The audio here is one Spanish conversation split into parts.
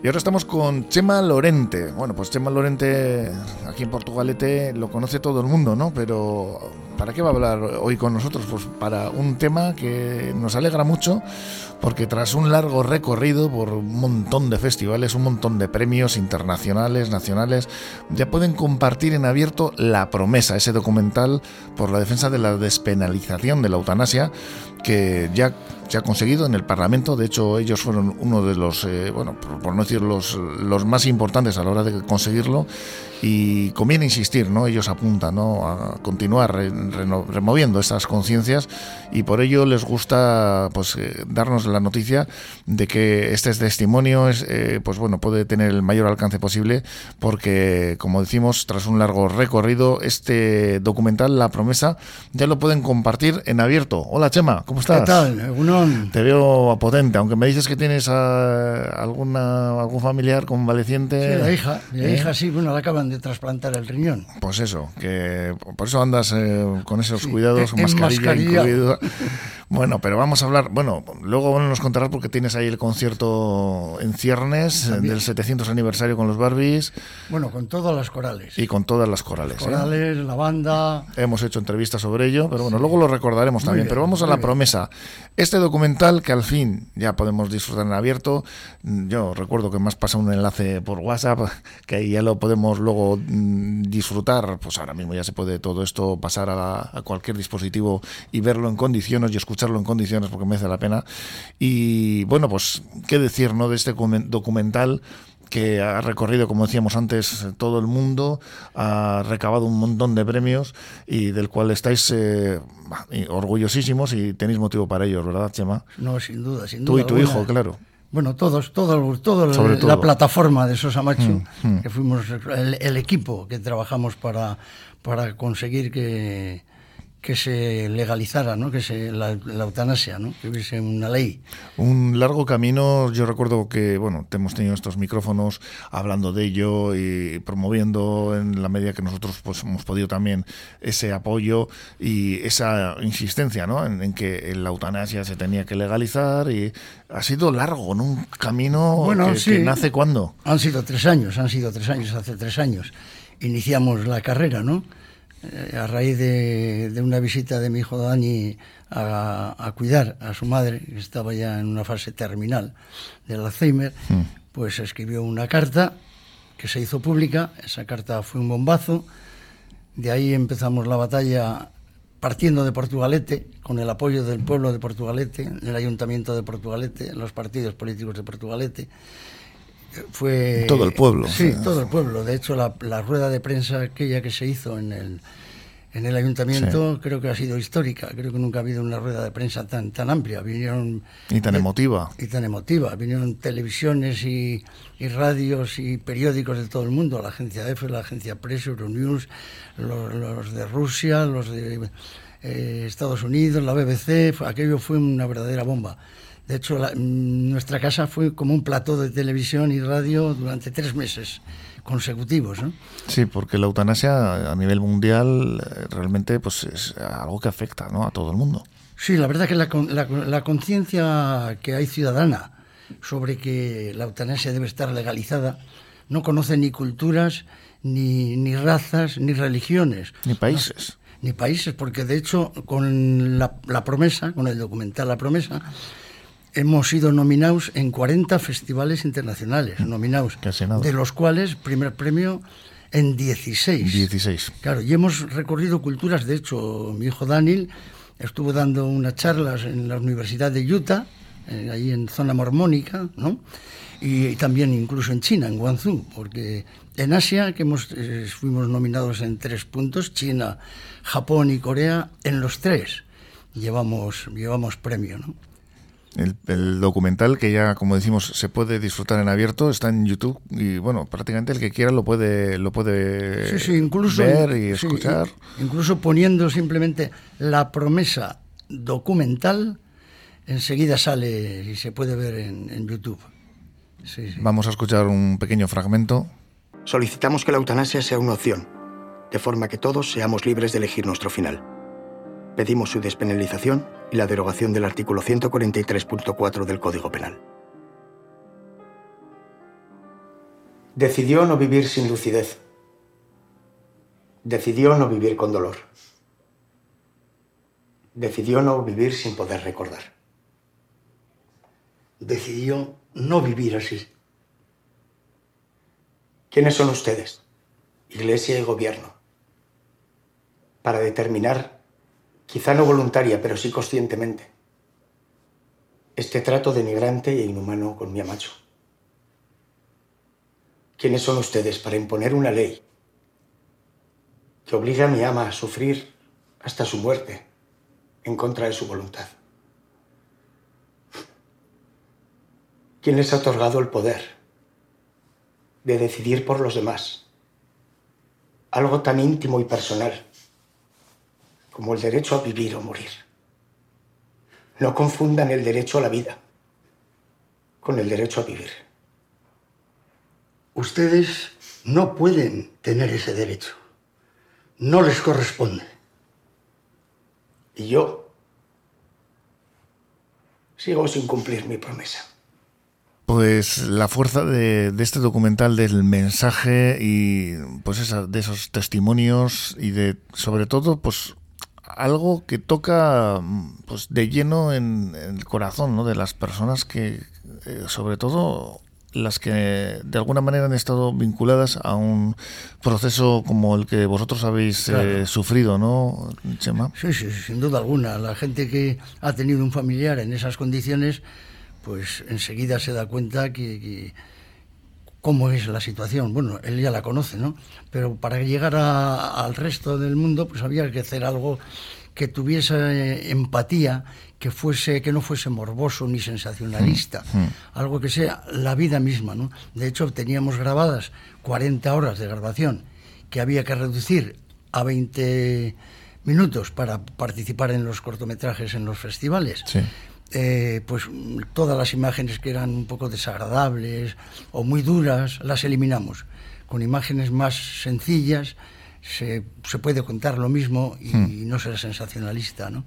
Y ahora estamos con Chema Lorente. Bueno, pues Chema Lorente aquí en Portugalete lo conoce todo el mundo, ¿no? Pero ¿para qué va a hablar hoy con nosotros? Pues para un tema que nos alegra mucho porque tras un largo recorrido por un montón de festivales, un montón de premios internacionales, nacionales, ya pueden compartir en abierto La promesa, ese documental por la defensa de la despenalización de la eutanasia que ya se ha conseguido en el Parlamento. De hecho, ellos fueron uno de los, eh, bueno, por, no decir los, los más importantes a la hora de conseguirlo. Y conviene insistir, ¿no? Ellos apuntan, ¿no? A continuar removiendo estas conciencias y por ello les gusta, pues, eh, darnos la noticia de que este testimonio es, eh, pues bueno, puede tener el mayor alcance posible porque, como decimos, tras un largo recorrido, este documental, La Promesa, ya lo pueden compartir en abierto. Hola, Chema, ¿cómo estás? ¿Qué tal? Te veo potente, aunque me dices que tienes a alguna, algún familiar convaleciente. Sí, la hija, la ¿Eh? hija sí, bueno, la acaban de trasplantar el riñón. Pues eso, que por eso andas eh, con esos cuidados, con mascarilla, mascarilla. Bueno, pero vamos a hablar, bueno, luego nos contarás porque tienes ahí el concierto en ciernes del 700 aniversario con los Barbies. Bueno, con todas las corales. Y con todas las corales. ¿eh? corales, la banda. Hemos hecho entrevistas sobre ello, pero bueno, luego lo recordaremos también. pero vamos a la promesa. Este documental que al fin ya podemos disfrutar en abierto, yo recuerdo que me has pasado un enlace por WhatsApp, que ahí ya lo podemos luego mm, disfrutar, pues ahora mismo ya se puede todo esto pasar a, a cualquier dispositivo y verlo en condiciones y escuchar escucharlo en condiciones porque merece la pena. Y bueno, pues qué decir ¿no? de este documental que ha recorrido, como decíamos antes, todo el mundo, ha recabado un montón de premios y del cual estáis eh, orgullosísimos y tenéis motivo para ello, ¿verdad, Chema? No, sin duda, sin duda. Tú y tu hijo, claro. Bueno, todos, todos, todo la plataforma de Sosa Machu, mm, mm. que fuimos el, equipo que trabajamos para, para conseguir que, que se legalizara, ¿no? que se, la, eutanasia, ¿no? que hubiese una ley. Un largo camino, yo recuerdo que bueno, hemos tenido estos micrófonos hablando de ello y promoviendo en la medida que nosotros pues, hemos podido también ese apoyo y esa insistencia ¿no? en, que la eutanasia se tenía que legalizar y ha sido largo, ¿no? un camino bueno, que, que nace cuándo. Han sido tres años, han sido tres años, hace tres años iniciamos la carrera, ¿no? A raíz de, una visita de mi hijo Dani a, cuidar a su madre, que estaba ya en una fase terminal del Alzheimer, mm. pues escribió una carta que se hizo pública. Esa carta fue un bombazo. De ahí empezamos la batalla partiendo de Portugalete, con el apoyo del pueblo de Portugalete, el ayuntamiento de Portugalete, los partidos políticos de Portugalete. Fue, todo el pueblo. Sí, todo el pueblo. De hecho, la, la, rueda de prensa aquella que se hizo en el, en el ayuntamiento creo que ha sido histórica. Creo que nunca ha habido una rueda de prensa tan, tan amplia. Vinieron, y tan emotiva. Y tan emotiva. Vinieron televisiones y, y, radios y periódicos de todo el mundo. La agencia EFE, la agencia Press, Euronews, los, los de Rusia, los de eh, Estados Unidos, la BBC. Aquello fue una verdadera bomba. De hecho, nuestra casa fue como un plató de televisión y radio durante tres meses consecutivos. ¿no? Sí, porque la eutanasia a nivel mundial eh, realmente pues, es algo que afecta ¿no? a todo el mundo. Sí, la verdad que la, la, conciencia que hay ciudadana sobre que la eutanasia debe estar legalizada no conoce ni culturas, ni, ni razas, ni religiones. Ni países. ni países, porque de hecho con la, la promesa, con el documental La promesa, hemos sido nominados en 40 festivales internacionales, nominados, de los cuales primer premio en 16. 16. Claro, y hemos recorrido culturas, de hecho, mi hijo Daniel estuvo dando unas charlas en la Universidad de Utah, eh, ahí en zona mormónica, ¿no? Y, también incluso en China, en Guangzhou, porque en Asia, que hemos, eh, fuimos nominados en tres puntos, China, Japón y Corea, en los tres llevamos, llevamos premio, ¿no? El, documental que ya, como decimos, se puede disfrutar en abierto, está en YouTube y bueno, prácticamente el que quiera lo puede, lo puede ver y escuchar. incluso poniendo simplemente la promesa documental, enseguida sale y se puede ver en, en YouTube. Vamos a escuchar un pequeño fragmento. Solicitamos que la eutanasia sea una opción, de forma que todos seamos libres de elegir nuestro final. Pedimos su despenalización y la derogación del artículo 143.4 del Código Penal. Decidió no vivir sin lucidez. Decidió no vivir con dolor. Decidió no vivir sin poder recordar. Decidió no vivir así. ¿Quiénes son ustedes, Iglesia y Gobierno, para determinar, quizá no voluntaria, pero sí conscientemente, este trato denigrante e inhumano con mi amacho? ¿Quiénes son ustedes para imponer una ley que obliga a mi ama a sufrir hasta su muerte en contra de su voluntad? ¿Quién les ha otorgado el poder de decidir por los demás? Algo tan íntimo y personal como el derecho a vivir o morir. No confundan el derecho a la vida con el derecho a vivir. Ustedes no pueden tener ese derecho. No les corresponde. Y yo sigo sin cumplir mi promesa. Pues la fuerza de, este documental, del mensaje y pues de esos testimonios y de sobre todo pues algo que toca pues de lleno en, el corazón ¿no? de las personas que eh, sobre todo las que de alguna manera han estado vinculadas a un proceso como el que vosotros habéis eh, sufrido, ¿no, Chema? Sí, sí, sin duda alguna. La gente que ha tenido un familiar en esas condiciones, pues enseguida se da cuenta que, cómo es la situación. Bueno, él ya la conoce, ¿no? Pero para llegar al resto del mundo, pues había que hacer algo que tuviese empatía que fuese que no fuese morboso ni sensacionalista, mm, mm. algo que sea la vida misma, ¿no? De hecho, teníamos grabadas 40 horas de grabación que había que reducir a 20 minutos para participar en los cortometrajes en los festivales. Eh, pues todas las imágenes que eran un poco desagradables o muy duras las eliminamos con imágenes más sencillas se, se puede contar lo mismo y mm. no ser sensacionalista ¿no?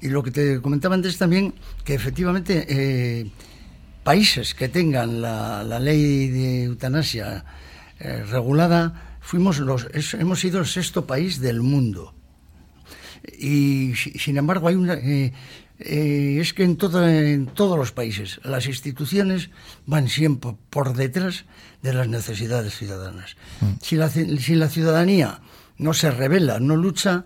Y lo que te comentaba antes también, que efectivamente eh, países que tengan la, ley de eutanasia eh, regulada, fuimos los, hemos sido el sexto país del mundo. Y sin embargo hay una... Eh, es que en, en todos los países las instituciones van siempre por detrás de las necesidades ciudadanas. Mm. Si, la, si la ciudadanía no se revela, no lucha,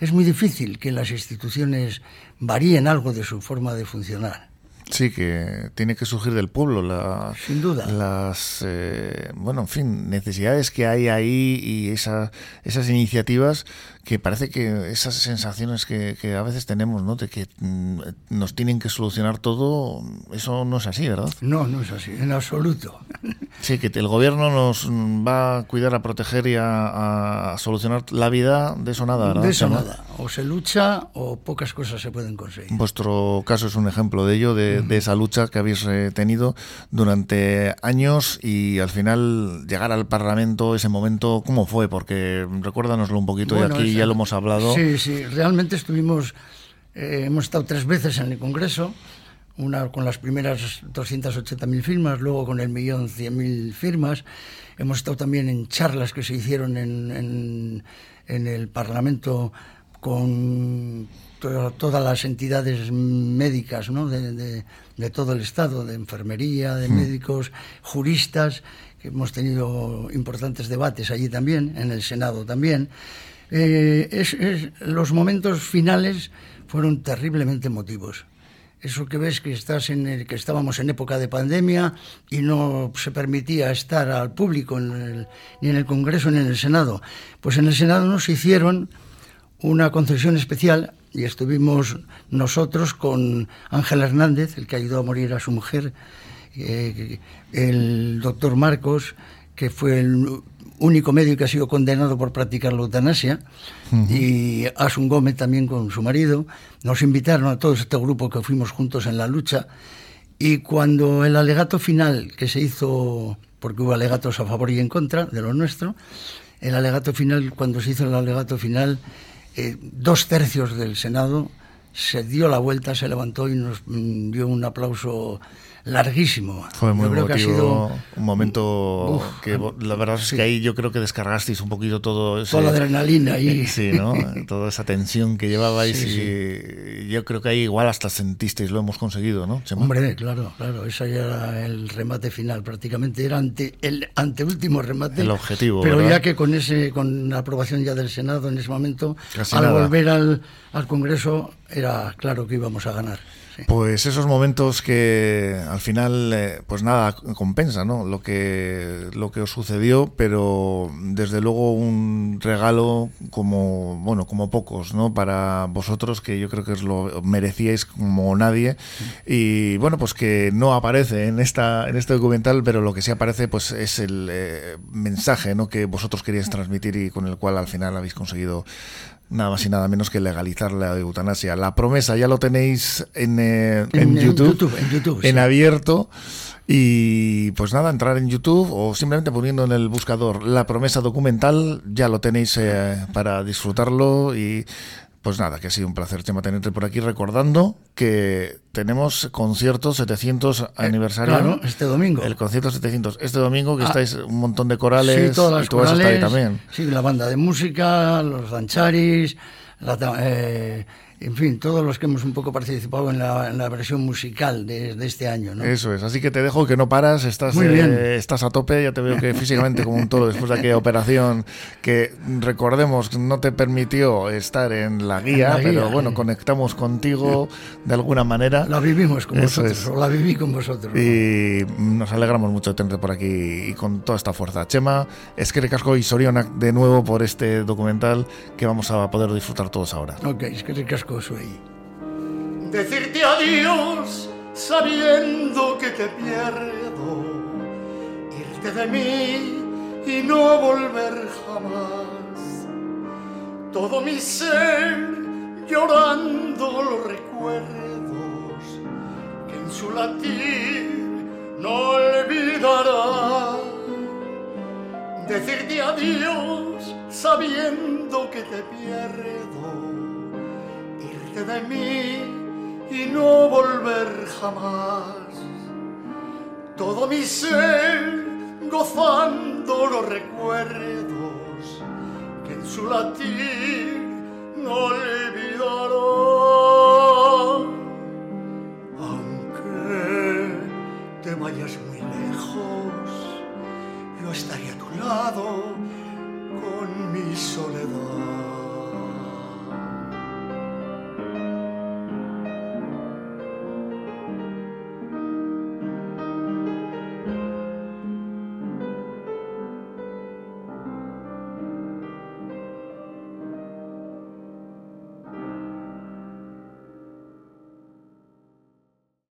es muy difícil que las instituciones varíen algo de su forma de funcionar. Sí, que tiene que surgir del pueblo. La, Sin duda. Las, eh, bueno, en fin, necesidades que hay ahí y esa, esas iniciativas que parece que esas sensaciones que, a veces tenemos, ¿no? De que mm, nos tienen que solucionar todo, eso no es así, ¿verdad? No, no es así, en absoluto. Sí, que el gobierno nos va a cuidar, a proteger y a, solucionar la vida, de eso nada, ¿verdad? De eso nada. O se lucha o pocas cosas se pueden conseguir. Vuestro caso es un ejemplo de ello, de, esa lucha que habéis eh, tenido durante años y al final llegar al Parlamento, ese momento, ¿cómo fue? Porque recuérdanoslo un poquito de aquí ya lo hemos hablado. Sí, sí, realmente estuvimos, eh, hemos estado tres veces en el Congreso, una con las primeras 280.000 firmas, luego con el millón 100.000 firmas. Hemos estado también en charlas que se hicieron en, en, el Parlamento con todas las entidades médicas ¿no? de, de, todo el Estado, de enfermería, de hmm. médicos, juristas, que hemos tenido importantes debates allí también, en el Senado también. Eh, es, los momentos finales fueron terriblemente emotivos. Eso que ves que estás en el, que estábamos en época de pandemia y no se permitía estar al público ni en el Congreso ni en el Senado. Pues en el Senado nos hicieron una concesión especial y estuvimos nosotros con Ángel Hernández, el que ayudó a morir a su mujer, eh, el doctor Marcos, que fue el único médico que ha sido condenado por practicar la eutanasia, y Asun Gómez también con su marido. Nos invitaron a todo este grupo que fuimos juntos en la lucha. Y cuando el alegato final que se hizo, porque hubo alegatos a favor y en contra de lo nuestro, el alegato final, cuando se hizo el alegato final, eh, dos tercios del Senado se dio la vuelta, se levantó y nos mm, dio un aplauso larguísimo. Fue muy Yo creo que ha sido un momento Uf, que la verdad es que ahí yo creo que descargasteis un poquito todo ese, toda la adrenalina y Sí, ¿no? Toda esa tensión que llevabais Sí, y yo creo que ahí igual hasta sentisteis, lo hemos conseguido, ¿no? Chema? Hombre, claro, claro, eso ya era el remate final, prácticamente era ante, el anteúltimo remate. El objetivo, Pero ¿verdad? ya que con ese, con la aprobación ya del Senado en ese momento, Casi al nada. volver al, al Congreso, era claro que íbamos a ganar. Sí. Pues esos momentos que al final, eh, pues nada, compensa, ¿no? Lo que, lo que os sucedió, pero desde luego un regalo como, bueno, como pocos, ¿no? Para vosotros, que yo creo que os lo merecíais como nadie. Y bueno, pues que no aparece en esta, en este documental, pero lo que sí aparece, pues es el eh, mensaje, ¿no? Que vosotros queríais transmitir y con el cual al final habéis conseguido nada más y nada menos que legalizar la eutanasia. La promesa ya lo tenéis en, eh, en En- en YouTube, YouTube, en YouTube, en sí. abierto. Y pues nada, entrar en YouTube o simplemente poniendo en el buscador la promesa documental, ya lo tenéis eh, para disfrutarlo y pues nada, que ha sido un placer, Chema, tenerte por aquí recordando que tenemos concierto 700 aniversario. Eh, Claro, este domingo. El concierto 700. Este domingo que Ah, estáis un montón de corales Sí, todas las y tú vas a estar ahí corales, también. Sí, la banda de música, los dancharis, la eh, en fin, todos los que hemos un poco participado en la, en la versión musical de, de este año. ¿no? Eso es, así que te dejo que no paras, estás, Muy eh, estás a tope, ya te veo que físicamente como un toro después de aquella operación que recordemos no te permitió estar en la guía, En la guía, pero bueno, eh. conectamos contigo de alguna manera La vivimos con Eso vosotros, es. o la viví con vosotros. y nos alegramos mucho de tenerte por aquí y con toda esta fuerza. Chema, es que recasco y Sorionak de nuevo por este documental que vamos a poder disfrutar todos ahora. Ok, es que Decirte adiós sabiendo que te pierdo, irte de mí y no volver jamás. Todo mi ser llorando los recuerdos que en su latir no olvidará. Decirte adiós sabiendo que te pierdo de mí y no volver jamás. Todo mi ser gozando los recuerdos que en su latir no olvidará. Aunque te vayas muy lejos, yo estaré a tu lado